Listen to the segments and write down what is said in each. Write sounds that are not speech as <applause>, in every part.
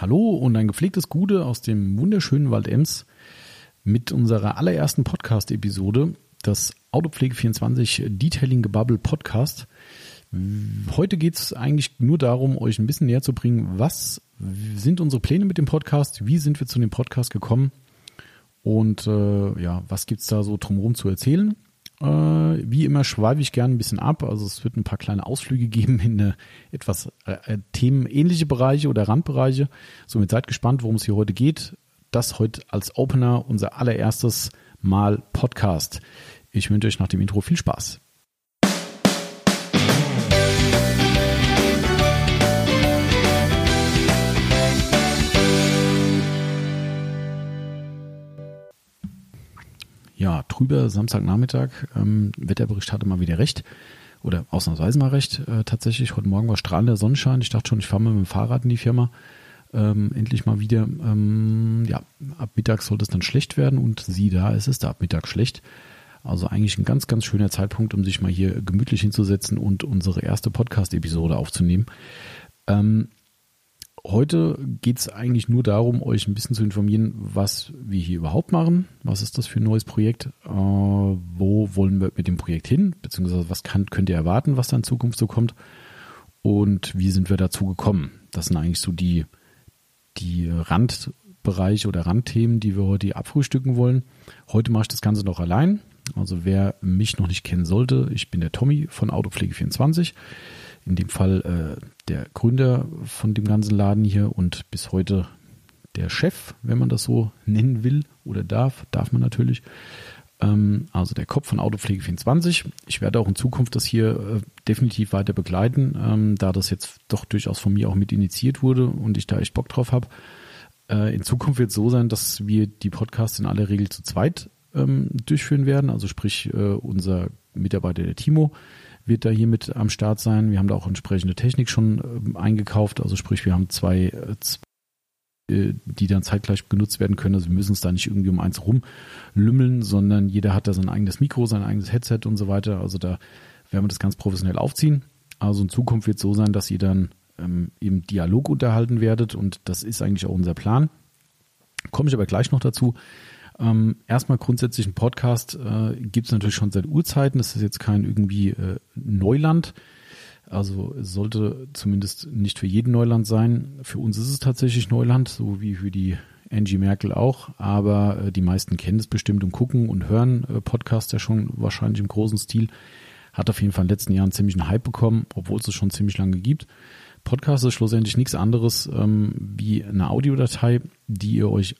Hallo und ein gepflegtes Gude aus dem wunderschönen Wald Ems mit unserer allerersten Podcast-Episode, das Autopflege24 Detailing Gebubble Podcast. Heute geht es eigentlich nur darum, euch ein bisschen näher zu bringen, was sind unsere Pläne mit dem Podcast, wie sind wir zu dem Podcast gekommen und äh, ja, was gibt es da so drumherum zu erzählen. Äh, wie immer schweife ich gerne ein bisschen ab. Also es wird ein paar kleine Ausflüge <laughs> geben in eine etwas äh, äh, themenähnliche Bereiche oder Randbereiche. Somit seid gespannt, worum es hier heute geht. Das heute als Opener unser allererstes Mal Podcast. Ich wünsche euch nach dem Intro viel Spaß. Ja, trüber Samstagnachmittag. Ähm, Wetterbericht hatte mal wieder recht. Oder ausnahmsweise mal recht, äh, tatsächlich. Heute Morgen war strahlender Sonnenschein. Ich dachte schon, ich fahre mal mit dem Fahrrad in die Firma. Ähm, endlich mal wieder. Ähm, ja, ab Mittag sollte es dann schlecht werden und sieh da, es ist da ab Mittag schlecht. Also eigentlich ein ganz, ganz schöner Zeitpunkt, um sich mal hier gemütlich hinzusetzen und unsere erste Podcast-Episode aufzunehmen. Ähm, Heute geht es eigentlich nur darum, euch ein bisschen zu informieren, was wir hier überhaupt machen. Was ist das für ein neues Projekt? Äh, wo wollen wir mit dem Projekt hin? Beziehungsweise was kann, könnt ihr erwarten, was da in Zukunft so kommt? Und wie sind wir dazu gekommen? Das sind eigentlich so die, die Randbereiche oder Randthemen, die wir heute abfrühstücken wollen. Heute mache ich das Ganze noch allein. Also wer mich noch nicht kennen sollte, ich bin der Tommy von Autopflege24 in dem Fall äh, der Gründer von dem ganzen Laden hier und bis heute der Chef, wenn man das so nennen will oder darf, darf man natürlich. Ähm, also der Kopf von Autopflege 24. Ich werde auch in Zukunft das hier äh, definitiv weiter begleiten, ähm, da das jetzt doch durchaus von mir auch mit initiiert wurde und ich da echt Bock drauf habe. Äh, in Zukunft wird es so sein, dass wir die Podcasts in aller Regel zu zweit ähm, durchführen werden. Also sprich, äh, unser Mitarbeiter, der Timo, wird da hier mit am Start sein. Wir haben da auch entsprechende Technik schon ähm, eingekauft. Also sprich, wir haben zwei, äh, äh, die dann zeitgleich genutzt werden können. Also wir müssen uns da nicht irgendwie um eins rumlümmeln, sondern jeder hat da sein eigenes Mikro, sein eigenes Headset und so weiter. Also da werden wir das ganz professionell aufziehen. Also in Zukunft wird es so sein, dass ihr dann ähm, im Dialog unterhalten werdet und das ist eigentlich auch unser Plan. Komme ich aber gleich noch dazu. Ähm, erstmal grundsätzlich ein Podcast äh, gibt es natürlich schon seit Urzeiten. Das ist jetzt kein irgendwie äh, Neuland. Also es sollte zumindest nicht für jeden Neuland sein. Für uns ist es tatsächlich Neuland, so wie für die Angie Merkel auch. Aber äh, die meisten kennen es bestimmt und gucken und hören äh, Podcasts ja schon wahrscheinlich im großen Stil. Hat auf jeden Fall in den letzten Jahren ziemlich einen Hype bekommen, obwohl es es schon ziemlich lange gibt. Podcast ist schlussendlich nichts anderes ähm, wie eine Audiodatei, die ihr euch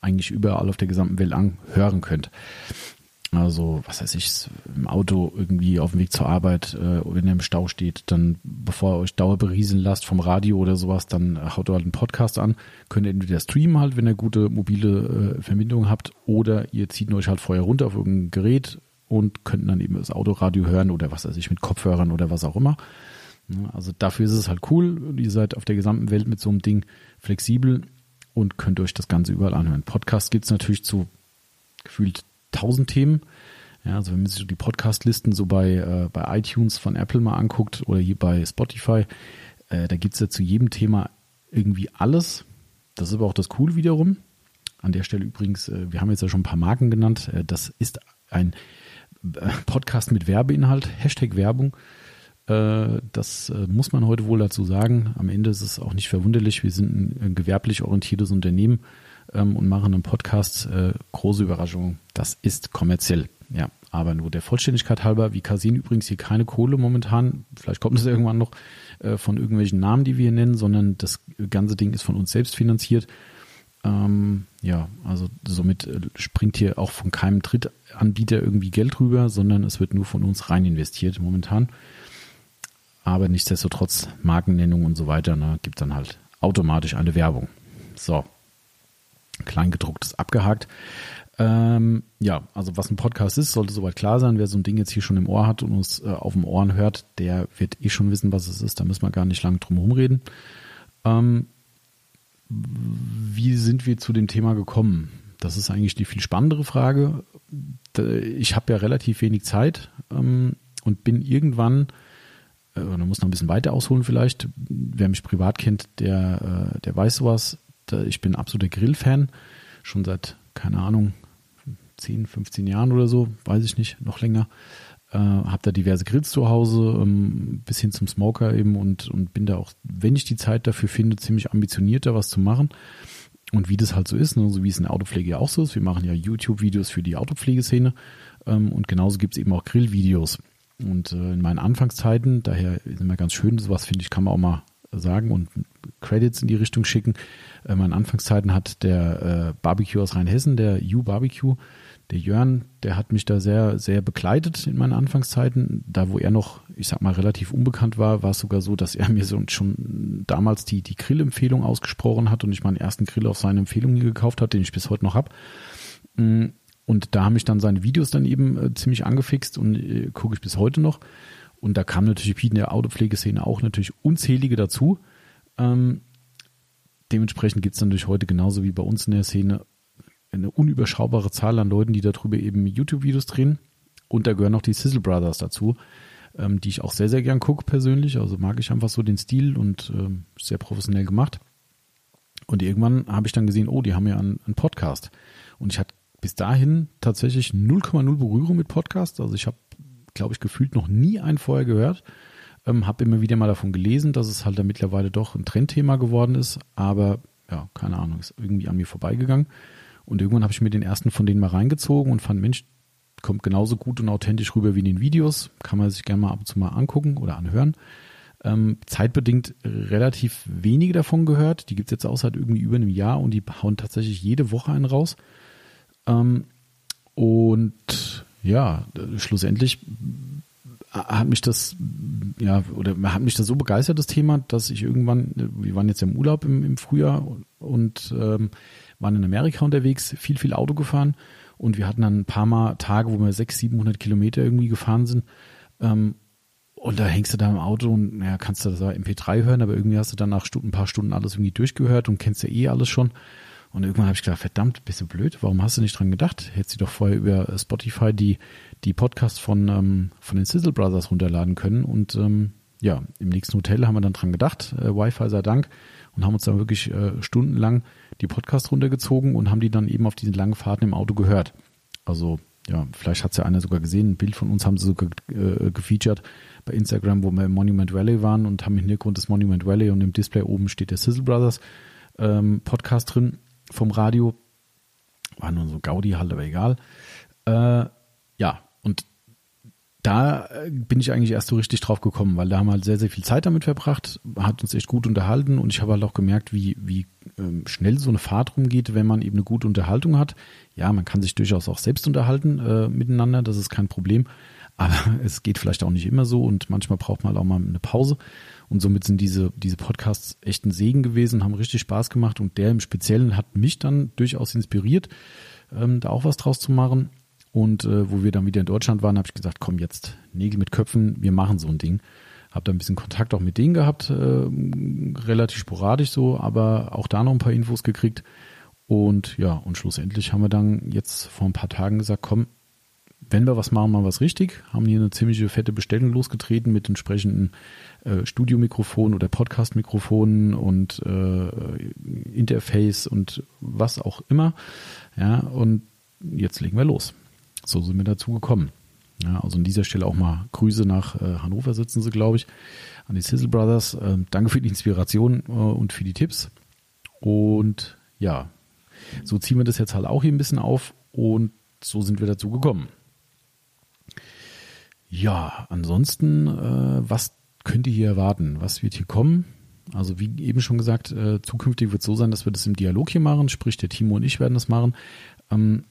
eigentlich überall auf der gesamten Welt anhören könnt. Also, was weiß ich, im Auto irgendwie auf dem Weg zur Arbeit, äh, wenn ihr im Stau steht, dann, bevor ihr euch Dauer berieseln lasst vom Radio oder sowas, dann haut ihr halt einen Podcast an. Könnt ihr entweder streamen halt, wenn ihr gute mobile äh, Verbindung habt, oder ihr zieht euch halt vorher runter auf irgendein Gerät und könnt dann eben das Autoradio hören oder was weiß ich, mit Kopfhörern oder was auch immer. Also dafür ist es halt cool. Ihr seid auf der gesamten Welt mit so einem Ding flexibel und könnt euch das Ganze überall anhören. Podcast gibt es natürlich zu gefühlt tausend Themen. Ja, also wenn man sich die Podcast-Listen so bei, äh, bei iTunes von Apple mal anguckt oder hier bei Spotify, äh, da gibt es ja zu jedem Thema irgendwie alles. Das ist aber auch das Coole wiederum. An der Stelle übrigens, äh, wir haben jetzt ja schon ein paar Marken genannt. Äh, das ist ein äh, Podcast mit Werbeinhalt, Hashtag Werbung. Äh, das äh, muss man heute wohl dazu sagen. Am Ende ist es auch nicht verwunderlich. Wir sind ein gewerblich orientiertes Unternehmen ähm, und machen einen Podcast. Äh, große Überraschung. Das ist kommerziell. Ja, aber nur der Vollständigkeit halber. Wir kassieren übrigens hier keine Kohle momentan. Vielleicht kommt es irgendwann noch von irgendwelchen Namen, die wir hier nennen, sondern das ganze Ding ist von uns selbst finanziert. Ähm, ja, also somit springt hier auch von keinem Drittanbieter irgendwie Geld rüber, sondern es wird nur von uns rein investiert momentan. Aber nichtsdestotrotz Markennennung und so weiter, ne, gibt dann halt automatisch eine Werbung. So, Kleingedrucktes abgehakt. Ähm, ja, also was ein Podcast ist, sollte soweit klar sein. Wer so ein Ding jetzt hier schon im Ohr hat und uns äh, auf dem Ohren hört, der wird eh schon wissen, was es ist. Da müssen wir gar nicht lange drum herum reden. Ähm, wie sind wir zu dem Thema gekommen? Das ist eigentlich die viel spannendere Frage. Ich habe ja relativ wenig Zeit ähm, und bin irgendwann äh, oder muss noch ein bisschen weiter ausholen vielleicht. Wer mich privat kennt, der, äh, der weiß sowas. Ich bin absoluter Grillfan, schon seit, keine Ahnung, 10, 15 Jahren oder so, weiß ich nicht, noch länger. Äh, habe da diverse Grills zu Hause, ähm, bis hin zum Smoker eben und, und bin da auch, wenn ich die Zeit dafür finde, ziemlich ambitioniert, da was zu machen. Und wie das halt so ist, ne, so wie es in der Autopflege ja auch so ist. Wir machen ja YouTube-Videos für die Autopflegeszene ähm, und genauso gibt es eben auch Grillvideos. Und äh, in meinen Anfangszeiten, daher ist immer ganz schön, sowas finde ich, kann man auch mal sagen und Credits in die Richtung schicken. Äh, in meinen Anfangszeiten hat der äh, Barbecue aus Rheinhessen, der U Barbecue, der Jörn, der hat mich da sehr, sehr begleitet in meinen Anfangszeiten. Da, wo er noch, ich sag mal, relativ unbekannt war, war es sogar so, dass er mir so schon damals die, die Grill-Empfehlung ausgesprochen hat und ich meinen ersten Grill auf seine Empfehlung gekauft habe, den ich bis heute noch habe. Und da haben mich dann seine Videos dann eben äh, ziemlich angefixt und äh, gucke ich bis heute noch. Und da kam natürlich in der Autopflegeszene auch natürlich unzählige dazu. Ähm, dementsprechend gibt es natürlich heute genauso wie bei uns in der Szene eine unüberschaubare Zahl an Leuten, die darüber eben YouTube-Videos drehen. Und da gehören noch die Sizzle Brothers dazu, ähm, die ich auch sehr, sehr gern gucke persönlich. Also mag ich einfach so den Stil und ähm, sehr professionell gemacht. Und irgendwann habe ich dann gesehen, oh, die haben ja einen, einen Podcast. Und ich hatte bis dahin tatsächlich 0,0 Berührung mit Podcasts. Also ich habe, glaube ich, gefühlt noch nie einen vorher gehört. Ähm, habe immer wieder mal davon gelesen, dass es halt da mittlerweile doch ein Trendthema geworden ist. Aber ja, keine Ahnung, ist irgendwie an mir vorbeigegangen. Und irgendwann habe ich mir den ersten von denen mal reingezogen und fand, Mensch, kommt genauso gut und authentisch rüber wie in den Videos. Kann man sich gerne mal ab und zu mal angucken oder anhören. Ähm, zeitbedingt relativ wenige davon gehört. Die gibt es jetzt auch seit irgendwie über einem Jahr und die hauen tatsächlich jede Woche einen raus. Ähm, und ja, schlussendlich hat mich das, ja, oder hat mich das so begeistert, das Thema, dass ich irgendwann, wir waren jetzt im Urlaub im, im Frühjahr und ähm, waren in Amerika unterwegs, viel, viel Auto gefahren und wir hatten dann ein paar Mal Tage, wo wir 600, 700 Kilometer irgendwie gefahren sind. Ähm, und da hängst du da im Auto und ja, kannst du das MP3 hören, aber irgendwie hast du dann nach ein paar Stunden alles irgendwie durchgehört und kennst ja eh alles schon. Und irgendwann habe ich gedacht, verdammt, bist du blöd, warum hast du nicht dran gedacht? Hättest du doch vorher über Spotify die, die Podcasts von, ähm, von den Sizzle Brothers runterladen können. Und ähm, ja, im nächsten Hotel haben wir dann dran gedacht, äh, Wi-Fi sei Dank, und haben uns dann wirklich äh, stundenlang die Podcasts runtergezogen und haben die dann eben auf diesen langen Fahrten im Auto gehört. Also ja, vielleicht hat es ja einer sogar gesehen, ein Bild von uns haben sie sogar äh, gefeatured bei Instagram, wo wir im Monument Valley waren und haben im Hintergrund das Monument Valley und im Display oben steht der Sizzle Brothers ähm, Podcast drin vom Radio. War nur so Gaudi-Halt, aber egal. Äh, ja, und da äh, bin ich eigentlich erst so richtig drauf gekommen, weil da haben wir halt sehr, sehr viel Zeit damit verbracht, hat uns echt gut unterhalten und ich habe halt auch gemerkt, wie, wie ähm, schnell so eine Fahrt rumgeht, wenn man eben eine gute Unterhaltung hat. Ja, man kann sich durchaus auch selbst unterhalten äh, miteinander, das ist kein Problem, aber <laughs> es geht vielleicht auch nicht immer so und manchmal braucht man halt auch mal eine Pause. Und somit sind diese, diese Podcasts echt ein Segen gewesen, haben richtig Spaß gemacht und der im Speziellen hat mich dann durchaus inspiriert, ähm, da auch was draus zu machen. Und äh, wo wir dann wieder in Deutschland waren, habe ich gesagt, komm jetzt, Nägel mit Köpfen, wir machen so ein Ding. Habe da ein bisschen Kontakt auch mit denen gehabt, äh, relativ sporadisch so, aber auch da noch ein paar Infos gekriegt. Und ja, und schlussendlich haben wir dann jetzt vor ein paar Tagen gesagt, komm, wenn wir was machen, machen wir was richtig. Haben hier eine ziemliche fette Bestellung losgetreten mit entsprechenden äh, Studiomikrofon oder Podcast-Mikrofonen und äh, Interface und was auch immer. Ja, und jetzt legen wir los. So sind wir dazu gekommen. Ja, also an dieser Stelle auch mal Grüße nach äh, Hannover sitzen sie, glaube ich, an die Sizzle Brothers. Äh, danke für die Inspiration äh, und für die Tipps. Und ja, so ziehen wir das jetzt halt auch hier ein bisschen auf und so sind wir dazu gekommen. Ja, ansonsten, äh, was könnt ihr hier erwarten? Was wird hier kommen? Also wie eben schon gesagt, äh, zukünftig wird es so sein, dass wir das im Dialog hier machen, sprich der Timo und ich werden das machen. Ähm,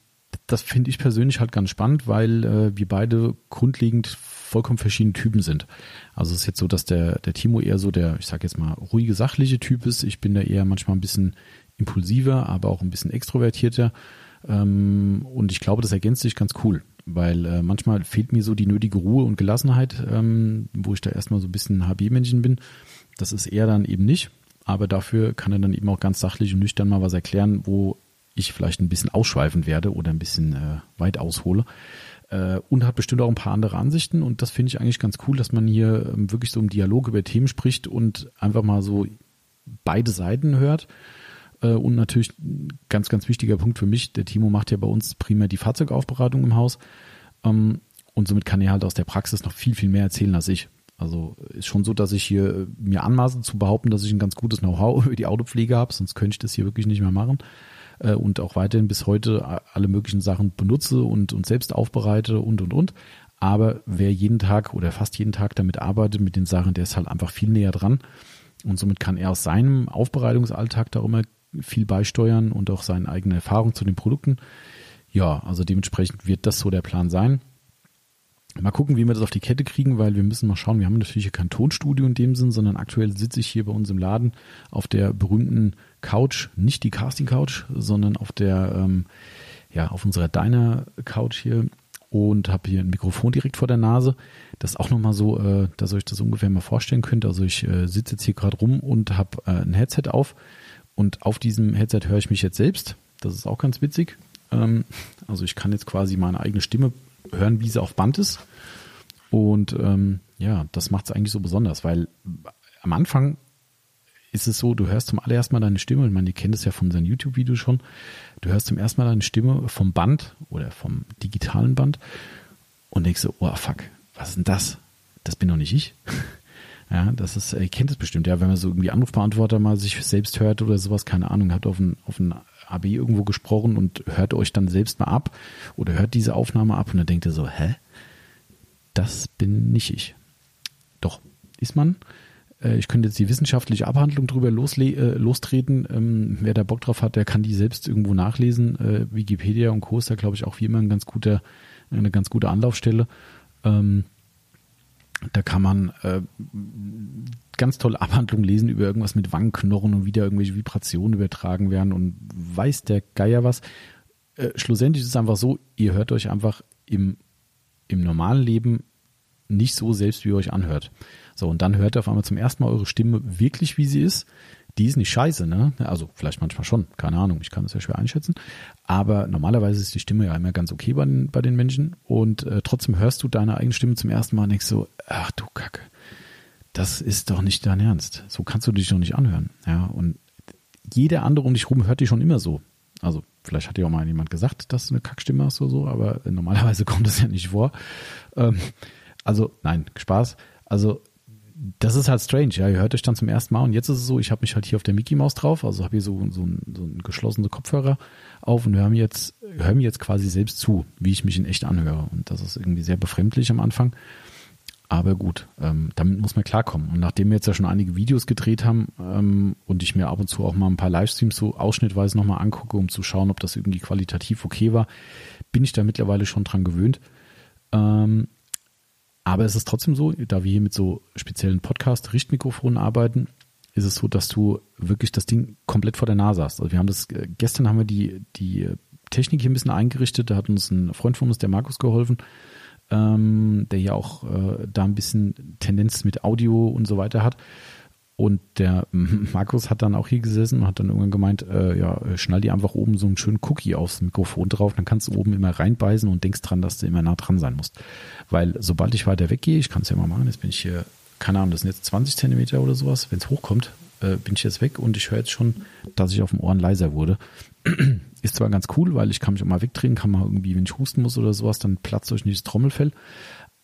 das finde ich persönlich halt ganz spannend, weil äh, wir beide grundlegend vollkommen verschiedene Typen sind. Also es ist jetzt so, dass der, der Timo eher so der, ich sage jetzt mal, ruhige, sachliche Typ ist. Ich bin da eher manchmal ein bisschen impulsiver, aber auch ein bisschen extrovertierter. Ähm, und ich glaube, das ergänzt sich ganz cool weil äh, manchmal fehlt mir so die nötige Ruhe und Gelassenheit, ähm, wo ich da erstmal so ein bisschen HB-Männchen bin. Das ist er dann eben nicht, aber dafür kann er dann eben auch ganz sachlich und nüchtern mal was erklären, wo ich vielleicht ein bisschen ausschweifend werde oder ein bisschen äh, weit aushole. äh, und hat bestimmt auch ein paar andere Ansichten. Und das finde ich eigentlich ganz cool, dass man hier ähm, wirklich so im Dialog über Themen spricht und einfach mal so beide Seiten hört. Äh, und natürlich ganz, ganz wichtiger Punkt für mich, der Timo macht ja bei uns primär die Fahrzeugaufbereitung im Haus. Ähm, und somit kann er halt aus der Praxis noch viel, viel mehr erzählen als ich. Also ist schon so, dass ich hier äh, mir anmaße zu behaupten, dass ich ein ganz gutes Know-how <laughs> über die Autopflege habe, sonst könnte ich das hier wirklich nicht mehr machen. Äh, und auch weiterhin bis heute alle möglichen Sachen benutze und, und selbst aufbereite und und und. Aber wer jeden Tag oder fast jeden Tag damit arbeitet, mit den Sachen, der ist halt einfach viel näher dran. Und somit kann er aus seinem Aufbereitungsalltag da immer viel beisteuern und auch seine eigene Erfahrung zu den Produkten. Ja, also dementsprechend wird das so der Plan sein. Mal gucken, wie wir das auf die Kette kriegen, weil wir müssen mal schauen. Wir haben natürlich kein Tonstudio in dem Sinn, sondern aktuell sitze ich hier bei uns im Laden auf der berühmten Couch, nicht die Casting Couch, sondern auf der, ähm, ja, auf unserer Diner Couch hier und habe hier ein Mikrofon direkt vor der Nase. Das ist auch nochmal so, äh, dass ihr euch das ungefähr mal vorstellen könnt. Also ich äh, sitze jetzt hier gerade rum und habe äh, ein Headset auf und auf diesem Headset höre ich mich jetzt selbst. Das ist auch ganz witzig. Ähm, also ich kann jetzt quasi meine eigene Stimme hören, wie sie auf Band ist. Und ähm, ja, das macht es eigentlich so besonders, weil am Anfang ist es so, du hörst zum allerersten Mal deine Stimme, ich meine, ihr kennt es ja von seinen YouTube-Videos schon, du hörst zum ersten Mal deine Stimme vom Band oder vom digitalen Band und denkst so, oh fuck, was ist denn das? Das bin doch nicht ich. Ja, das ist, ihr kennt es bestimmt, ja, wenn man so irgendwie Anrufbeantworter mal sich selbst hört oder sowas, keine Ahnung, hat auf ein, auf ein AB irgendwo gesprochen und hört euch dann selbst mal ab oder hört diese Aufnahme ab und dann denkt ihr so, hä? Das bin nicht ich. Doch, ist man. Äh, ich könnte jetzt die wissenschaftliche Abhandlung drüber losle äh, lostreten. Ähm, wer da Bock drauf hat, der kann die selbst irgendwo nachlesen. Äh, Wikipedia und Co. ist da, glaube ich, auch wie immer ein ganz guter, eine ganz gute Anlaufstelle. Ähm, da kann man äh, ganz tolle Abhandlungen lesen über irgendwas mit Wangenknochen und wieder irgendwelche Vibrationen übertragen werden und weiß der Geier was. Äh, schlussendlich ist es einfach so, ihr hört euch einfach im, im normalen Leben nicht so selbst, wie ihr euch anhört. So, und dann hört ihr auf einmal zum ersten Mal eure Stimme wirklich, wie sie ist die ist nicht scheiße, ne? Also vielleicht manchmal schon, keine Ahnung, ich kann das ja schwer einschätzen. Aber normalerweise ist die Stimme ja immer ganz okay bei den, bei den Menschen und äh, trotzdem hörst du deine eigene Stimme zum ersten Mal denkst so, ach du Kacke, das ist doch nicht dein Ernst. So kannst du dich doch nicht anhören. Ja, und jeder andere um dich rum hört dich schon immer so. Also vielleicht hat dir auch mal jemand gesagt, dass du eine Kackstimme hast oder so, aber normalerweise <laughs> kommt das ja nicht vor. Ähm, also nein, Spaß. Also das ist halt strange, ja. Ihr hört euch dann zum ersten Mal und jetzt ist es so, ich habe mich halt hier auf der Mickey Maus drauf, also habe hier so, so, ein, so ein geschlossene Kopfhörer auf und höre mir jetzt, höre mir jetzt quasi selbst zu, wie ich mich in echt anhöre. Und das ist irgendwie sehr befremdlich am Anfang. Aber gut, ähm, damit muss man klarkommen. Und nachdem wir jetzt ja schon einige Videos gedreht haben ähm, und ich mir ab und zu auch mal ein paar Livestreams so ausschnittweise nochmal angucke, um zu schauen, ob das irgendwie qualitativ okay war, bin ich da mittlerweile schon dran gewöhnt. Ähm, aber es ist trotzdem so, da wir hier mit so speziellen Podcast-Richtmikrofonen arbeiten, ist es so, dass du wirklich das Ding komplett vor der Nase hast. Also wir haben das, äh, gestern haben wir die, die Technik hier ein bisschen eingerichtet. Da hat uns ein Freund von uns, der Markus, geholfen, ähm, der ja auch äh, da ein bisschen Tendenz mit Audio und so weiter hat. Und der <laughs> Markus hat dann auch hier gesessen und hat dann irgendwann gemeint, äh, ja, schnall dir einfach oben so einen schönen Cookie aufs Mikrofon drauf, dann kannst du oben immer reinbeißen und denkst dran, dass du immer nah dran sein musst. Weil sobald ich weiter weggehe, ich kann es ja mal machen, jetzt bin ich hier, keine Ahnung, das sind jetzt 20 Zentimeter oder sowas, wenn es hochkommt, äh, bin ich jetzt weg und ich höre jetzt schon, dass ich auf dem Ohren leiser wurde. <clears throat> Ist zwar ganz cool, weil ich kann mich auch mal wegdrehen, kann mal irgendwie, wenn ich husten muss oder sowas, dann platzt euch nicht das Trommelfell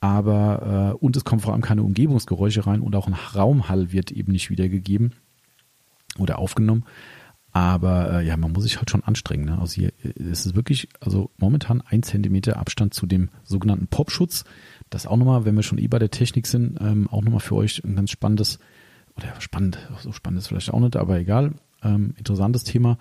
aber äh, und es kommen vor allem keine Umgebungsgeräusche rein und auch ein Raumhall wird eben nicht wiedergegeben oder aufgenommen. Aber äh, ja, man muss sich halt schon anstrengen. Ne? Also hier ist es wirklich, also momentan ein Zentimeter Abstand zu dem sogenannten Popschutz. Das auch nochmal, wenn wir schon eh bei der Technik sind, ähm, auch nochmal für euch ein ganz spannendes, oder spannend, so spannend ist vielleicht auch nicht, aber egal, ähm, interessantes Thema.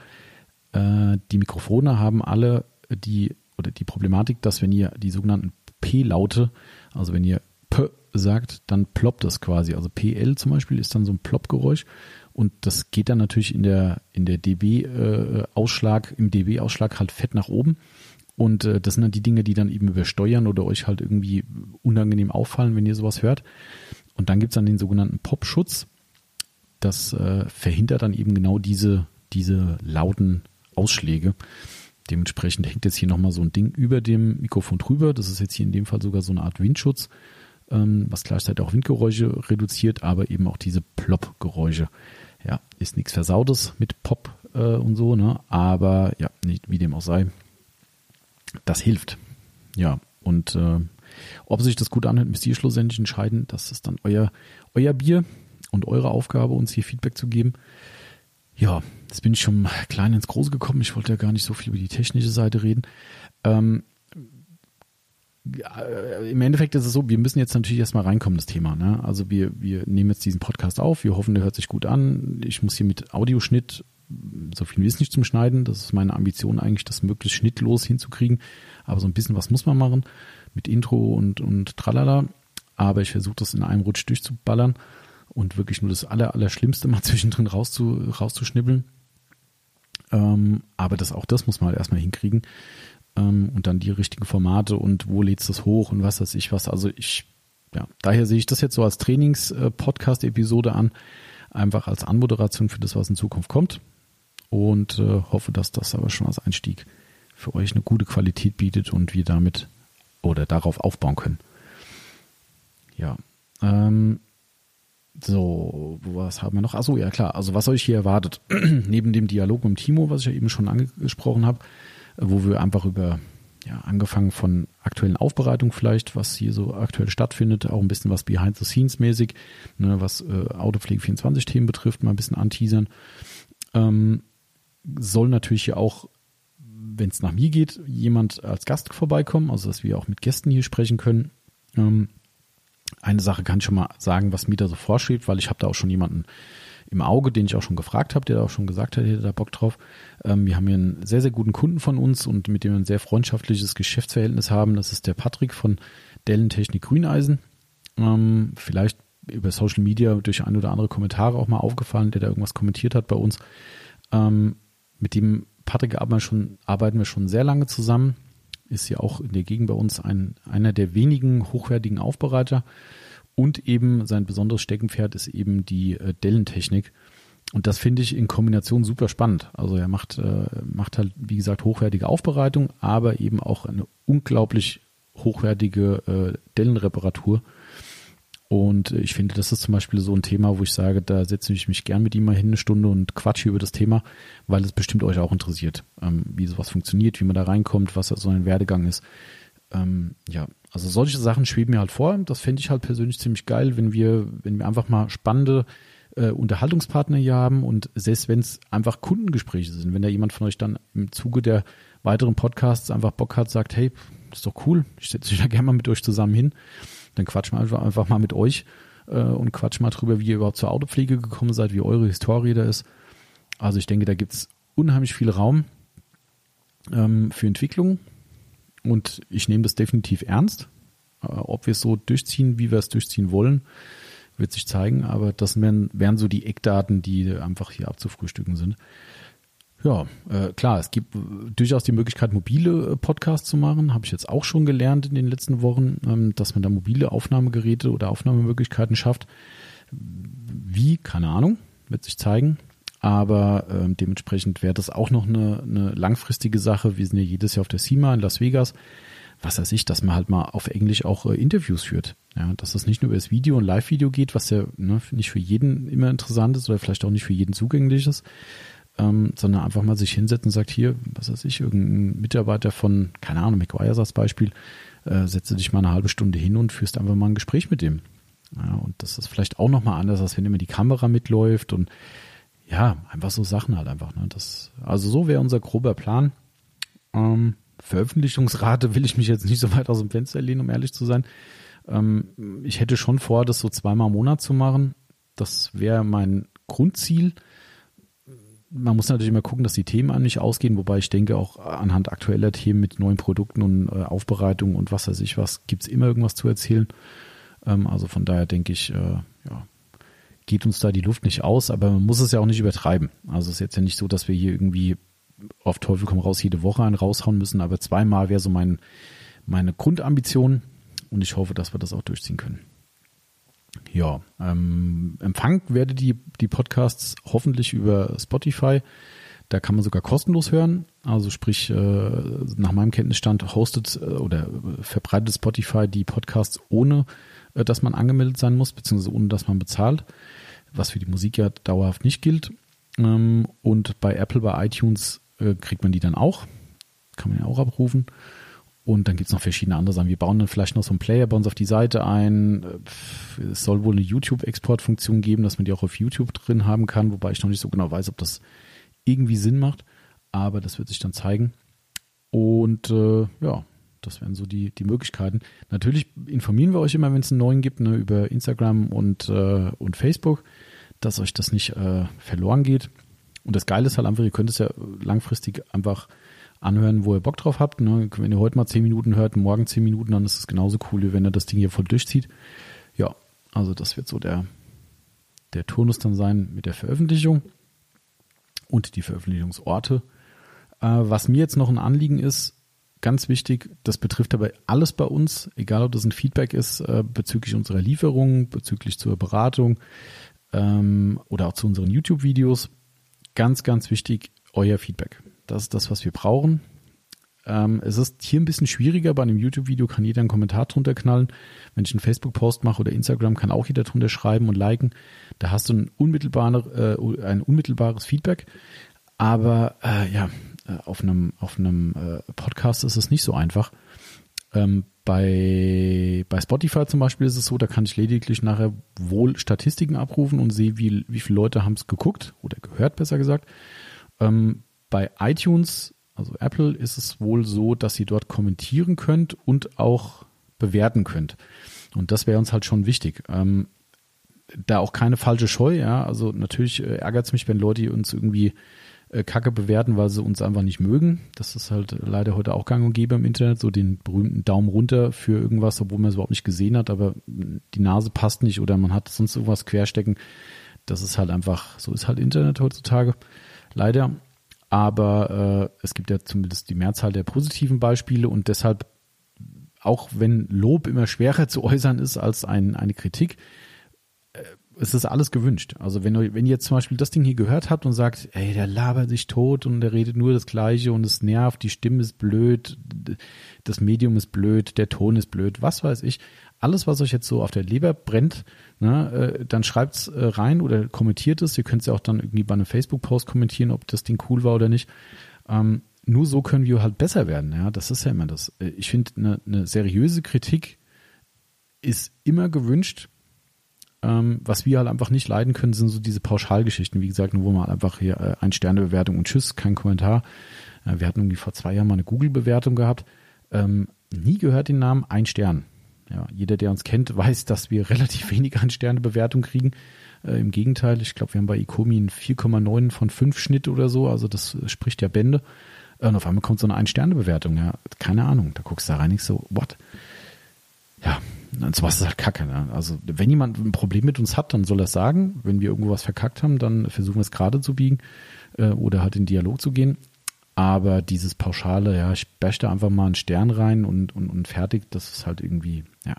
Äh, die Mikrofone haben alle die, oder die Problematik, dass wenn ihr die sogenannten P-Laute also wenn ihr P sagt, dann ploppt das quasi. Also PL zum Beispiel ist dann so ein Plopp-Geräusch und das geht dann natürlich in der, in der DB-Ausschlag, äh, im DB-Ausschlag halt fett nach oben. Und äh, das sind dann die Dinge, die dann eben übersteuern oder euch halt irgendwie unangenehm auffallen, wenn ihr sowas hört. Und dann gibt's dann den sogenannten Popschutz. Das äh, verhindert dann eben genau diese, diese lauten Ausschläge. Dementsprechend hängt jetzt hier nochmal so ein Ding über dem Mikrofon drüber. Das ist jetzt hier in dem Fall sogar so eine Art Windschutz, ähm, was gleichzeitig auch Windgeräusche reduziert, aber eben auch diese Plop-Geräusche. Ja, ist nichts Versautes mit Pop äh, und so, ne? Aber ja, nicht, wie dem auch sei, das hilft. Ja, und äh, ob sich das gut anhört, müsst ihr schlussendlich entscheiden. Das ist dann euer, euer Bier und eure Aufgabe, uns hier Feedback zu geben. Ja, jetzt bin ich schon klein ins Große gekommen. Ich wollte ja gar nicht so viel über die technische Seite reden. Ähm, im Endeffekt ist es so, wir müssen jetzt natürlich erstmal reinkommen, das Thema. Ne? Also wir, wir nehmen jetzt diesen Podcast auf, wir hoffen, der hört sich gut an. Ich muss hier mit Audioschnitt, so viel ist nicht zum Schneiden, das ist meine Ambition eigentlich, das möglichst schnittlos hinzukriegen. Aber so ein bisschen was muss man machen mit Intro und, und tralala. Aber ich versuche das in einem Rutsch durchzuballern und wirklich nur das aller, aller Schlimmste mal <laughs> zwischendrin rauszu, rauszuschnibbeln. Ähm, aber das, auch das muss man halt erstmal hinkriegen. Ähm, und dann die richtigen Formate und wo lädst du das hoch und was weiß ich was. Also ich, ja, daher sehe ich das jetzt so als Trainings-Podcast-Episode an. Einfach als Anmoderation für das, was in Zukunft kommt. Und äh, hoffe, dass das aber schon als Einstieg für euch eine gute Qualität bietet und wir damit oder darauf aufbauen können. Ja. Ähm, so, was haben wir noch? Achso, ja klar. Also was euch hier erwartet, <clears throat> neben dem Dialog mit Timo, was ich ja eben schon angesprochen habe, wo wir einfach über, ja, angefangen von aktuellen Aufbereitungen vielleicht, was hier so aktuell stattfindet, auch ein bisschen was Behind the Scenes mäßig, ne, was äh, Autopflege 24 Themen betrifft, mal ein bisschen anteasern. Ähm, soll natürlich hier auch, wenn es nach mir geht, jemand als Gast vorbeikommen, also dass wir auch mit Gästen hier sprechen können. Ähm, eine Sache kann ich schon mal sagen, was da so vorschwebt, weil ich habe da auch schon jemanden im Auge, den ich auch schon gefragt habe, der da auch schon gesagt hat, hätte da Bock drauf. Ähm, wir haben hier einen sehr, sehr guten Kunden von uns und mit dem wir ein sehr freundschaftliches Geschäftsverhältnis haben. Das ist der Patrick von Dellen Technik Grüneisen. Ähm, vielleicht über Social Media durch ein oder andere Kommentare auch mal aufgefallen, der da irgendwas kommentiert hat bei uns. Ähm, mit dem Patrick arbeiten wir, schon, arbeiten wir schon sehr lange zusammen ist ja auch in der Gegend bei uns ein, einer der wenigen hochwertigen Aufbereiter. Und eben sein besonderes Steckenpferd ist eben die äh, Dellentechnik. Und das finde ich in Kombination super spannend. Also er macht, äh, macht halt, wie gesagt, hochwertige Aufbereitung, aber eben auch eine unglaublich hochwertige äh, Dellenreparatur. Und ich finde, das ist zum Beispiel so ein Thema, wo ich sage, da setze ich mich gern mit ihm mal hin eine Stunde und quatsche über das Thema, weil es bestimmt euch auch interessiert, ähm, wie sowas funktioniert, wie man da reinkommt, was so ein Werdegang ist. Ähm, ja, also solche Sachen schweben mir halt vor. Das fände ich halt persönlich ziemlich geil, wenn wir, wenn wir einfach mal spannende äh, Unterhaltungspartner hier haben und selbst wenn es einfach Kundengespräche sind, wenn da jemand von euch dann im Zuge der weiteren Podcasts einfach Bock hat, sagt, hey, ist doch cool, ich setze mich da <laughs> gerne mal mit euch zusammen hin dann quatschen wir einfach, mal mit euch äh, und quatschen mal drüber, wie ihr überhaupt zur Autopflege gekommen seid, wie eure Historie da ist. Also ich denke, da gibt es unheimlich viel Raum ähm, für Entwicklung und ich nehme das definitiv ernst. Äh, ob wir es so durchziehen, wie wir es durchziehen wollen, wird sich zeigen, aber das wären, wären so die Eckdaten, die einfach hier abzufrühstücken sind. Ja, äh, klar, es gibt durchaus die Möglichkeit, mobile äh, Podcasts zu machen. Habe ich jetzt auch schon gelernt in den letzten Wochen, ähm, dass man da mobile Aufnahmegeräte oder Aufnahmemöglichkeiten schafft. Wie, keine Ahnung, wird sich zeigen. Aber ähm, dementsprechend wäre das auch noch eine, eine langfristige Sache. Wir sind ja jedes Jahr auf der CIMA in Las Vegas. Was weiß ich, dass man halt mal auf Englisch auch äh, Interviews führt. Ja, dass das nicht nur über das Video und Live-Video geht, was ja ne, nicht für jeden immer interessant ist oder vielleicht auch nicht für jeden zugänglich ist, ähm, sondern einfach mal sich hinsetzen und sagt, hier, was weiß ich, irgendein Mitarbeiter von, keine Ahnung, McGuire als Beispiel, äh, setze dich mal eine halbe Stunde hin und führst einfach mal ein Gespräch mit dem. Ja, und das ist vielleicht auch nochmal anders, als wenn immer die Kamera mitläuft und ja, einfach so Sachen halt einfach. Ne? Das, also so wäre unser grober Plan. Ähm, Veröffentlichungsrate will ich mich jetzt nicht so weit aus dem Fenster lehnen, um ehrlich zu sein. Ähm, ich hätte schon vor, das so zweimal im Monat zu machen. Das wäre mein Grundziel man muss natürlich immer gucken, dass die Themen an nicht ausgehen, wobei ich denke, auch anhand aktueller Themen mit neuen Produkten und äh, Aufbereitungen und was weiß ich was, gibt's immer irgendwas zu erzählen. Ähm, also von daher denke ich, äh, ja, geht uns da die Luft nicht aus, aber man muss es ja auch nicht übertreiben. Also es ist jetzt ja nicht so, dass wir hier irgendwie auf Teufel komm raus jede Woche einen raushauen müssen, aber zweimal wäre so mein, meine Grundambition und ich hoffe, dass wir das auch durchziehen können. Ja, ähm, empfangen werde die, die Podcasts hoffentlich über Spotify. Da kann man sogar kostenlos hören. Also sprich, äh, nach meinem Kenntnisstand hostet äh, oder verbreitet Spotify die Podcasts ohne, äh, dass man angemeldet sein muss, beziehungsweise ohne, dass man bezahlt, was für die Musik ja dauerhaft nicht gilt. Ähm, und bei Apple, bei iTunes kriegt man die dann auch. Kann man ja auch abrufen. Und dann gibt es noch verschiedene andere Sachen. Wir bauen dann vielleicht noch so einen Player bei uns auf die Seite ein. Es soll wohl eine YouTube-Exportfunktion geben, dass man die auch auf YouTube drin haben kann, wobei ich noch nicht so genau weiß, ob das irgendwie Sinn macht. Aber das wird sich dann zeigen. Und äh, ja, das wären so die, die Möglichkeiten. Natürlich informieren wir euch immer, wenn es einen neuen gibt, ne, über Instagram und, äh, und Facebook, dass euch das nicht äh, verloren geht. Und das Geile ist halt einfach, ihr könnt es ja langfristig einfach anhören, wo ihr Bock drauf habt. Ne? Wenn ihr heute mal zehn Minuten hört, morgen zehn Minuten, dann ist es genauso cool, wie wenn ihr das Ding hier voll durchzieht. Ja, also das wird so der, der Turnus dann sein mit der Veröffentlichung und die Veröffentlichungsorte. Äh, was mir jetzt noch ein Anliegen ist, ganz wichtig, das betrifft dabei alles bei uns, egal ob das ein Feedback ist äh, bezüglich unserer Lieferung, bezüglich zur Beratung ähm, oder auch zu unseren YouTube-Videos. Ganz, ganz wichtig, euer Feedback. Das ist das, was wir brauchen. Ähm, es ist hier ein bisschen schwieriger. Bei einem YouTube-Video kann jeder einen Kommentar drunter knallen. Wenn ich einen Facebook-Post mache oder Instagram, kann auch jeder drunter schreiben und liken. Da hast du ein, unmittelbare, äh, ein unmittelbares Feedback. Aber äh, ja, äh, auf einem, auf einem äh, Podcast ist es nicht so einfach. Ähm, bei, bei Spotify zum Beispiel ist es so, da kann ich lediglich nachher wohl Statistiken abrufen und sehe, wie, wie viele Leute haben es geguckt oder gehört, besser gesagt. Ähm, bei iTunes also Apple ist es wohl so, dass ihr dort kommentieren könnt und auch bewerten könnt. Und das wäre uns halt schon wichtig. Ähm, da auch keine falsche Scheu, ja. Also natürlich äh, ärgert es mich, wenn Leute uns irgendwie äh, Kacke bewerten, weil sie uns einfach nicht mögen. Das ist halt leider heute auch gang und gäbe im Internet, so den berühmten Daumen runter für irgendwas, obwohl man es überhaupt nicht gesehen hat, aber die Nase passt nicht oder man hat sonst irgendwas querstecken. Das ist halt einfach, so ist halt Internet heutzutage. Leider aber äh, es gibt ja zumindest die Mehrzahl der positiven Beispiele und deshalb, auch wenn Lob immer schwerer zu äußern ist als ein, eine Kritik, äh, es ist alles gewünscht. Also wenn, wenn ihr jetzt zum Beispiel das Ding hier gehört habt und sagt, ey, der labert sich tot und der redet nur das Gleiche und es nervt, die Stimme ist blöd, das Medium ist blöd, der Ton ist blöd, was weiß ich, alles, was euch jetzt so auf der Leber brennt, ne, äh, dann schreibt's äh, rein oder kommentiert es. Ihr könnt es ja auch dann irgendwie bei einem Facebook-Post kommentieren, ob das Ding cool war oder nicht. Ähm, nur so können wir halt besser werden. Ja, das ist ja immer das. Äh, ich finde, eine ne seriöse Kritik ist immer gewünscht. Ähm, was wir halt einfach nicht leiden können, sind so diese Pauschalgeschichten. Wie gesagt, nur wo man einfach hier äh, ein Sterne-Bewertung und Tschüss, kein Kommentar. Äh, wir hatten irgendwie vor zwei Jahren mal eine Google-Bewertung gehabt. Ähm, nie gehört den Namen, ein Stern. Ja, jeder, der uns kennt, weiß, dass wir relativ wenig an Sternebewertung kriegen. Äh, Im Gegenteil, ich glaube, wir haben bei Icomi einen 4,9 von 5 Schnitt oder so, also das spricht ja Bände. Äh, und auf einmal kommt so eine Ein-Sterne-Bewertung, ja, keine Ahnung. Da guckst du da rein, nicht so, what? Ja, und sowas ist halt Kacke. Ne? Also, wenn jemand ein Problem mit uns hat, dann soll er es sagen. Wenn wir irgendwo was verkackt haben, dann versuchen wir es gerade zu biegen äh, oder halt in Dialog zu gehen. Aber dieses Pauschale, ja, ich bash da einfach mal einen Stern rein und, und, und fertig, das ist halt irgendwie, ja.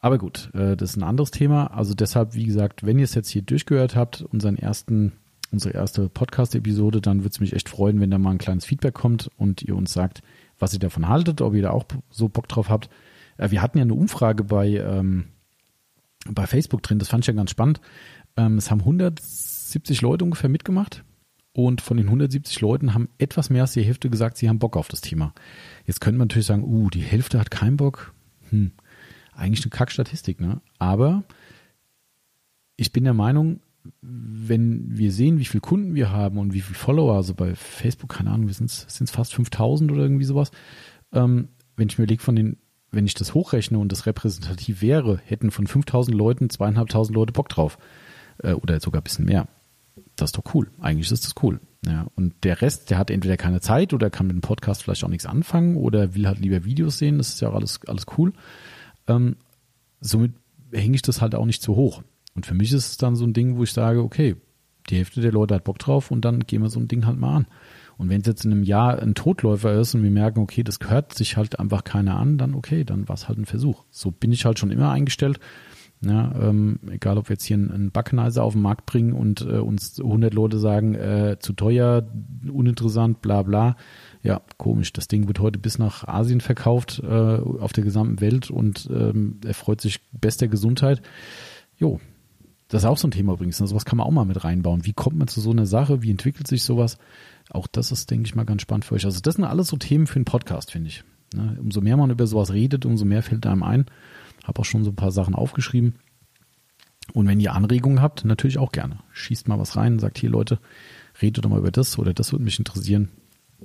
Aber gut, äh, das ist ein anderes Thema. Also deshalb, wie gesagt, wenn ihr es jetzt hier durchgehört habt, unseren ersten, unsere erste Podcast-Episode, dann würde es mich echt freuen, wenn da mal ein kleines Feedback kommt und ihr uns sagt, was ihr davon haltet, ob ihr da auch so Bock drauf habt. Äh, wir hatten ja eine Umfrage bei, ähm, bei Facebook drin, das fand ich ja ganz spannend. Ähm, es haben 170 Leute ungefähr mitgemacht und von den 170 Leuten haben etwas mehr als die Hälfte gesagt, sie haben Bock auf das Thema. Jetzt könnte man natürlich sagen, uh, die Hälfte hat keinen Bock. Hm, eigentlich eine Kackstatistik, ne? Aber ich bin der Meinung, wenn wir sehen, wie viele Kunden wir haben und wie viele Follower, also bei Facebook, keine Ahnung, sind es fast 5000 oder irgendwie sowas, ähm, wenn ich mir überlege, von den, wenn ich das hochrechne und das repräsentativ wäre, hätten von 5000 Leuten zweieinhalbtausend Leute Bock drauf. Äh, oder sogar ein bisschen mehr das ist doch cool. Eigentlich ist das cool. Ja, und der Rest, der hat entweder keine Zeit oder kann mit dem Podcast vielleicht auch nichts anfangen oder will halt lieber Videos sehen. Das ist ja auch alles, alles cool. Ähm, somit hänge ich das halt auch nicht zu hoch. Und für mich ist es dann so ein Ding, wo ich sage, okay, die Hälfte der Leute hat Bock drauf und dann gehen wir so ein Ding halt mal an. Und wenn es jetzt in einem Jahr ein Totläufer ist und wir merken, okay, das gehört sich halt einfach keiner an, dann okay, dann war es halt ein Versuch. So bin ich halt schon immer eingestellt. Ja, ähm, egal, ob wir jetzt hier einen, einen Backenizer auf den Markt bringen und äh, uns 100 Leute sagen, äh, zu teuer, uninteressant, bla bla. Ja, komisch. Das Ding wird heute bis nach Asien verkauft, äh, auf der gesamten Welt und ähm, er freut sich bester Gesundheit. Jo, das ist auch so ein Thema übrigens. Ne? Sowas kann man auch mal mit reinbauen. Wie kommt man zu so einer Sache? Wie entwickelt sich sowas? Auch das ist, denke ich mal, ganz spannend für euch. Also das sind alles so Themen für einen Podcast, finde ich. Ne? Umso mehr man über sowas redet, umso mehr fällt einem ein. Habe auch schon so ein paar Sachen aufgeschrieben. Und wenn ihr Anregungen habt, natürlich auch gerne. Schießt mal was rein, sagt hier Leute, redet doch mal über das oder das würde mich interessieren.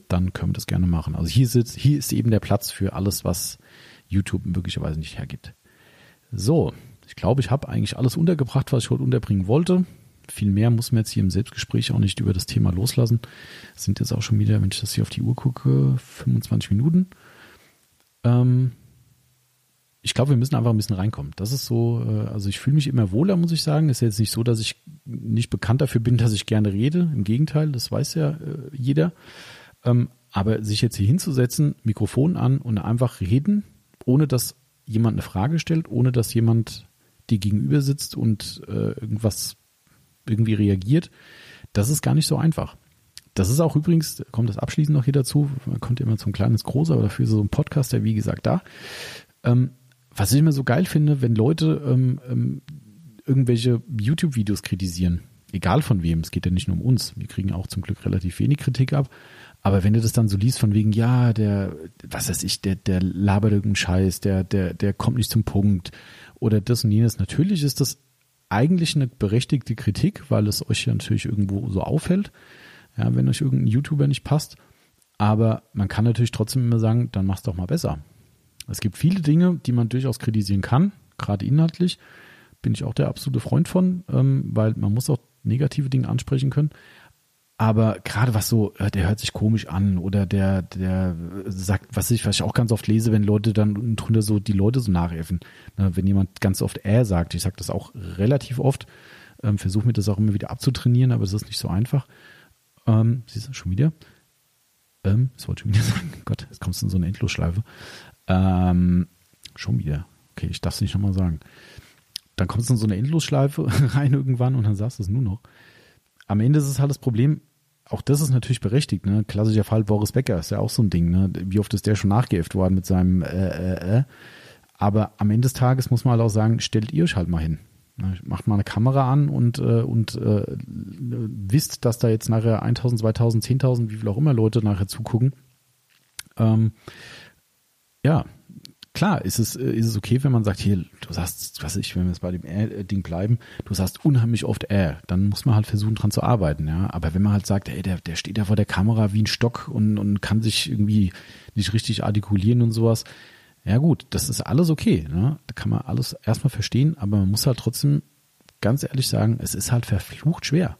Dann können wir das gerne machen. Also hier, sitzt, hier ist eben der Platz für alles, was YouTube möglicherweise nicht hergibt. So, ich glaube, ich habe eigentlich alles untergebracht, was ich heute unterbringen wollte. Viel mehr muss man jetzt hier im Selbstgespräch auch nicht über das Thema loslassen. Sind jetzt auch schon wieder, wenn ich das hier auf die Uhr gucke, 25 Minuten. Ähm, ich glaube, wir müssen einfach ein bisschen reinkommen. Das ist so, äh, also ich fühle mich immer wohler, muss ich sagen. Ist jetzt nicht so, dass ich nicht bekannt dafür bin, dass ich gerne rede. Im Gegenteil, das weiß ja äh, jeder. Ähm, aber sich jetzt hier hinzusetzen, Mikrofon an und einfach reden, ohne dass jemand eine Frage stellt, ohne dass jemand dir gegenüber sitzt und äh, irgendwas irgendwie reagiert, das ist gar nicht so einfach. Das ist auch übrigens, kommt das abschließend noch hier dazu, man kommt immer zum kleines Groß, aber dafür ist so ein Podcast, der wie gesagt da. Ähm, was ich immer so geil finde, wenn Leute ähm, ähm, irgendwelche YouTube-Videos kritisieren, egal von wem, es geht ja nicht nur um uns, wir kriegen auch zum Glück relativ wenig Kritik ab, aber wenn du das dann so liest von wegen, ja, der, was weiß ich, der, der labert irgendeinen Scheiß, der, der, der kommt nicht zum Punkt oder das und jenes. Natürlich ist das eigentlich eine berechtigte Kritik, weil es euch ja natürlich irgendwo so auffällt, ja, wenn euch irgendein YouTuber nicht passt. Aber man kann natürlich trotzdem immer sagen, dann mach's doch mal besser. Es gibt viele Dinge, die man durchaus kritisieren kann, gerade inhaltlich. Bin ich auch der absolute Freund von, ähm, weil man muss auch negative Dinge ansprechen können. Aber gerade was so, äh, der hört sich komisch an oder der, der sagt, was ich, was ich auch ganz oft lese, wenn Leute dann drunter so die Leute so nachäffen. Ne, wenn jemand ganz oft er sagt, ich sage das auch relativ oft, ähm, versuche mir das auch immer wieder abzutrainieren, aber es ist nicht so einfach. Ähm, siehst du, schon wieder? Ähm, das wollte ich schon wieder <laughs> sagen. Gott, jetzt kommst du in so eine Endlosschleife. Ähm, schon wieder. Okay, ich darf es nicht nochmal sagen. Dann kommst du in so eine Endlosschleife <laughs> rein irgendwann und dann sagst du es nur noch. Am Ende ist es halt das Problem, auch das ist natürlich berechtigt, ne? Klassischer Fall Boris Becker ist ja auch so ein Ding, ne? Wie oft ist der schon nachgeäfft worden mit seinem äh, äh, äh. Aber am Ende des Tages muss man halt auch sagen, stellt ihr euch halt mal hin. Ne? Macht mal eine Kamera an und, äh, und äh, wisst, dass da jetzt nachher 1000, 2000, 10.000, wie viel auch immer Leute nachher zugucken. Ähm, ja, klar ist es, äh, ist es okay, wenn man sagt, hier, du sagst, was ich, wenn wir jetzt bei dem Ding bleiben, du sagst unheimlich oft äh, dann muss man halt versuchen dran zu arbeiten, ja. Aber wenn man halt sagt, ey, der, der steht da vor der Kamera wie ein Stock und, und kann sich irgendwie nicht richtig artikulieren und sowas, ja gut, das ist alles okay, ne? Da kann man alles erstmal verstehen, aber man muss halt trotzdem ganz ehrlich sagen, es ist halt verflucht schwer.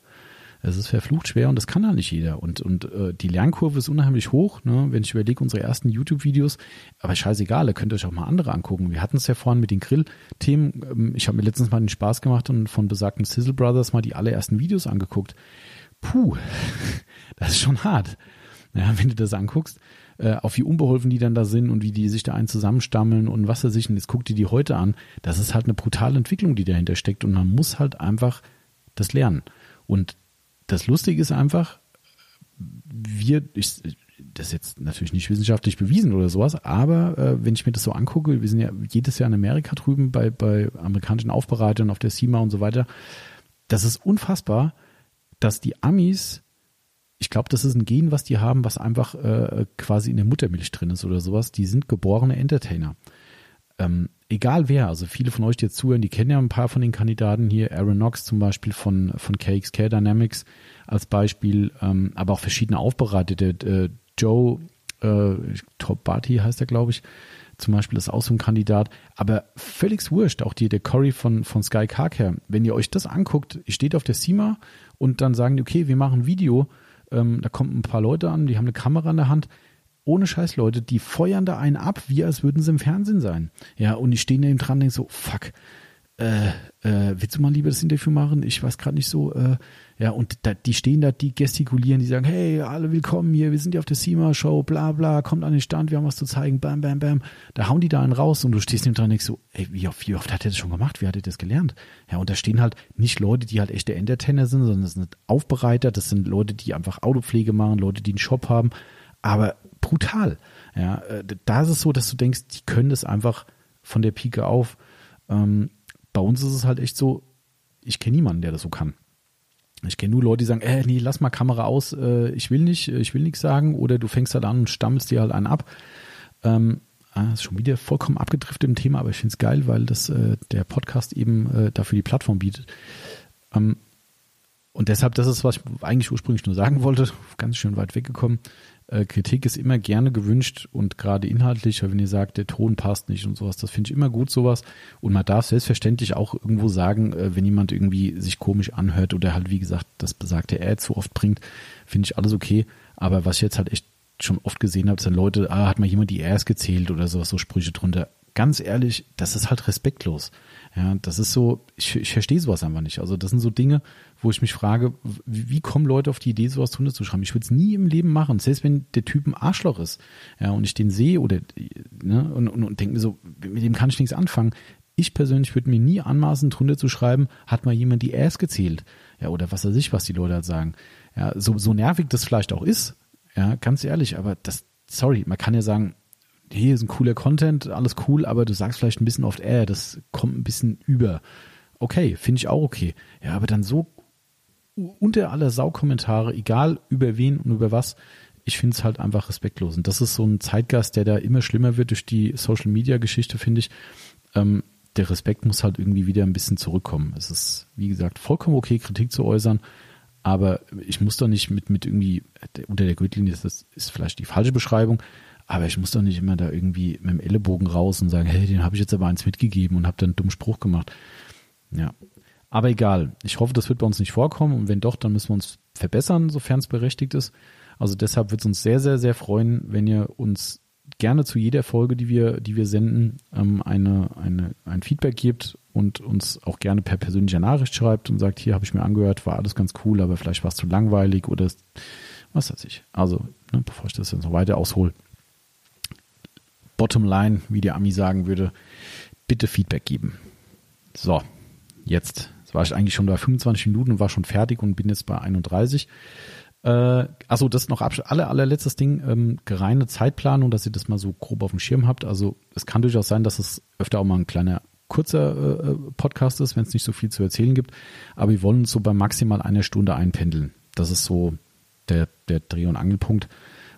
Es ist verflucht schwer und das kann halt nicht jeder. Und, und äh, die Lernkurve ist unheimlich hoch, ne? wenn ich überlege, unsere ersten YouTube-Videos. Aber scheißegal, ihr könnt euch auch mal andere angucken. Wir hatten es ja vorhin mit den Grill-Themen. Ähm, ich habe mir letztens mal den Spaß gemacht und von besagten Sizzle Brothers mal die allerersten Videos angeguckt. Puh, <laughs> das ist schon hart. Ja, wenn du das anguckst, äh, auf wie unbeholfen die dann da sind und wie die sich da einen zusammenstammeln und was er sich, und jetzt guckt die die heute an, das ist halt eine brutale Entwicklung, die dahinter steckt und man muss halt einfach das lernen. Und das Lustige ist einfach, wir, ich, das ist jetzt natürlich nicht wissenschaftlich bewiesen oder sowas, aber äh, wenn ich mir das so angucke, wir sind ja jedes Jahr in Amerika drüben bei, bei amerikanischen Aufbereitern auf der CIMA und so weiter, das ist unfassbar, dass die Amis, ich glaube, das ist ein Gen, was die haben, was einfach äh, quasi in der Muttermilch drin ist oder sowas, die sind geborene Entertainer. Ähm, egal wer, also viele von euch, die jetzt zuhören, die kennen ja ein paar von den Kandidaten hier, Aaron Knox zum Beispiel von, von KXK Dynamics als Beispiel, ähm, aber auch verschiedene Aufbereitete. Äh, Joe äh, Top Barty heißt er, glaube ich, zum Beispiel ist auch so ein Kandidat, aber völlig wurscht, auch die, der Cory von, von Sky Carcare, wenn ihr euch das anguckt, steht auf der SEMA und dann sagen die, okay, wir machen ein Video, ähm, da kommen ein paar Leute an, die haben eine Kamera in der Hand, ohne Scheiß, Leute, die feuern da einen ab, wie als würden sie im Fernsehen sein. Ja, und ich stehe neben dran und denke so, fuck, äh, äh, willst du mal lieber das Interview machen? Ich weiß gerade nicht so. Äh, ja, und da, die stehen da, die gestikulieren, die sagen, hey, alle willkommen hier, wir sind hier auf der SEMA-Show, bla bla, kommt an den Stand, wir haben was zu zeigen, bam, bam, bam. Da hauen die da einen raus und du stehst neben dran und denkst so, ey, wie oft, wie oft hat er das schon gemacht? Wie hat er das gelernt? Ja, und da stehen halt nicht Leute, die halt echte Entertainer sind, sondern das sind Aufbereiter, das sind Leute, die einfach Autopflege machen, Leute, die einen Shop haben, aber brutal. Ja, äh, da ist es so, dass du denkst, die können das einfach von der Pike auf. Ähm, bei uns ist es halt echt so, ich kenne niemanden, der das so kann. Ich kenne nur Leute, die sagen, äh, nee, lass mal Kamera aus, äh, ich will nicht, ich will nichts sagen, oder du fängst halt an und stammelst dir halt einen ab. Ähm, ah, ist schon wieder vollkommen abgedriftet im Thema, aber ich finde es geil, weil das äh, der Podcast eben äh, dafür die Plattform bietet. Ähm, und deshalb, das ist, was ich eigentlich ursprünglich nur sagen wollte, <laughs> ganz schön weit weggekommen. Äh, Kritik ist immer gerne gewünscht und gerade inhaltlich, wenn ihr sagt, der Ton passt nicht und sowas, das finde ich immer gut, sowas. Und man darf selbstverständlich auch irgendwo sagen, äh, wenn jemand irgendwie sich komisch anhört oder halt, wie gesagt, das besagte Er zu oft bringt, finde ich alles okay. Aber was ich jetzt halt echt schon oft gesehen habe, sind Leute, ah, hat mal jemand die Rs gezählt oder sowas, so Sprüche drunter. Ganz ehrlich, das ist halt respektlos. Ja, das ist so, ich, ich verstehe sowas einfach nicht. Also das sind so Dinge, wo ich mich frage, wie, wie kommen Leute auf die Idee, sowas drunter zu schreiben? Ich würde es nie im Leben machen, selbst wenn der Typ ein Arschloch ist, ja, und ich den sehe oder ne, und, und, und denke mir so, mit dem kann ich nichts anfangen. Ich persönlich würde mir nie anmaßen, drunter zu schreiben, hat mal jemand die Ass gezählt. Ja, oder was weiß ich, was die Leute halt sagen. Ja, so, so nervig das vielleicht auch ist, ja, ganz ehrlich, aber das, sorry, man kann ja sagen, hier ist ein cooler Content, alles cool, aber du sagst vielleicht ein bisschen oft, äh, das kommt ein bisschen über. Okay, finde ich auch okay. Ja, aber dann so unter aller Saukommentare, egal über wen und über was, ich finde es halt einfach respektlos. Und das ist so ein Zeitgeist, der da immer schlimmer wird durch die Social Media Geschichte, finde ich. Ähm, der Respekt muss halt irgendwie wieder ein bisschen zurückkommen. Es ist, wie gesagt, vollkommen okay, Kritik zu äußern, aber ich muss doch nicht mit, mit irgendwie, unter der Gürtellinie, das ist vielleicht die falsche Beschreibung, aber ich muss doch nicht immer da irgendwie mit dem Ellenbogen raus und sagen, hey, den habe ich jetzt aber eins mitgegeben und habe dann einen dummen Spruch gemacht. Ja. Aber egal. Ich hoffe, das wird bei uns nicht vorkommen. Und wenn doch, dann müssen wir uns verbessern, sofern es berechtigt ist. Also deshalb wird es uns sehr, sehr, sehr freuen, wenn ihr uns gerne zu jeder Folge, die wir, die wir senden, ähm, eine, eine, ein Feedback gebt und uns auch gerne per persönlicher Nachricht schreibt und sagt, hier habe ich mir angehört, war alles ganz cool, aber vielleicht war es zu langweilig oder was weiß ich. Also, ne, bevor ich das jetzt noch weiter aushole, Bottom line, wie der Ami sagen würde, bitte Feedback geben. So, jetzt. Jetzt war ich eigentlich schon bei 25 Minuten und war schon fertig und bin jetzt bei 31. Äh, achso, das ist noch alle, allerletztes Ding, ähm, gereine Zeitplanung, dass ihr das mal so grob auf dem Schirm habt. Also es kann durchaus sein, dass es öfter auch mal ein kleiner kurzer äh, Podcast ist, wenn es nicht so viel zu erzählen gibt. Aber wir wollen uns so bei maximal einer Stunde einpendeln. Das ist so der, der Dreh- und Angelpunkt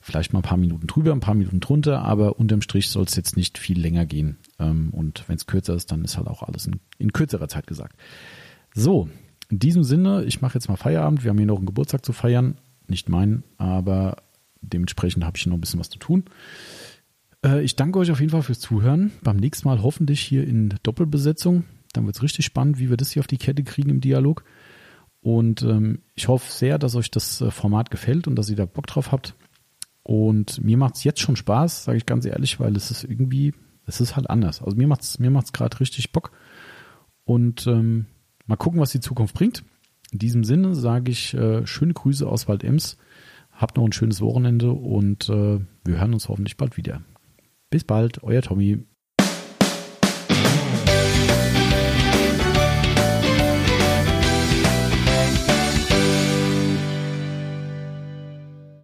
vielleicht mal ein paar Minuten drüber, ein paar Minuten drunter, aber unterm Strich soll es jetzt nicht viel länger gehen. Ähm, und wenn es kürzer ist, dann ist halt auch alles in, in kürzerer Zeit gesagt. So, in diesem Sinne, ich mache jetzt mal Feierabend. Wir haben hier noch einen Geburtstag zu feiern. Nicht meinen, aber dementsprechend habe ich noch ein bisschen was zu tun. Äh, ich danke euch auf jeden Fall fürs Zuhören. Beim nächsten Mal hoffentlich hier in Doppelbesetzung. Dann wird es richtig spannend, wie wir das hier auf die Kette kriegen im Dialog. Und ähm, ich hoffe sehr, dass euch das äh, Format gefällt und dass ihr da Bock drauf habt. Und mir macht es jetzt schon Spaß, sage ich ganz ehrlich, weil es ist irgendwie, es ist halt anders. Also mir macht's mir macht's gerade richtig Bock. Und ähm, mal gucken, was die Zukunft bringt. In diesem Sinne sage ich äh, schöne Grüße aus Wald-Ems. Habt noch ein schönes Wochenende und äh, wir hören uns hoffentlich bald wieder. Bis bald, euer Tommy.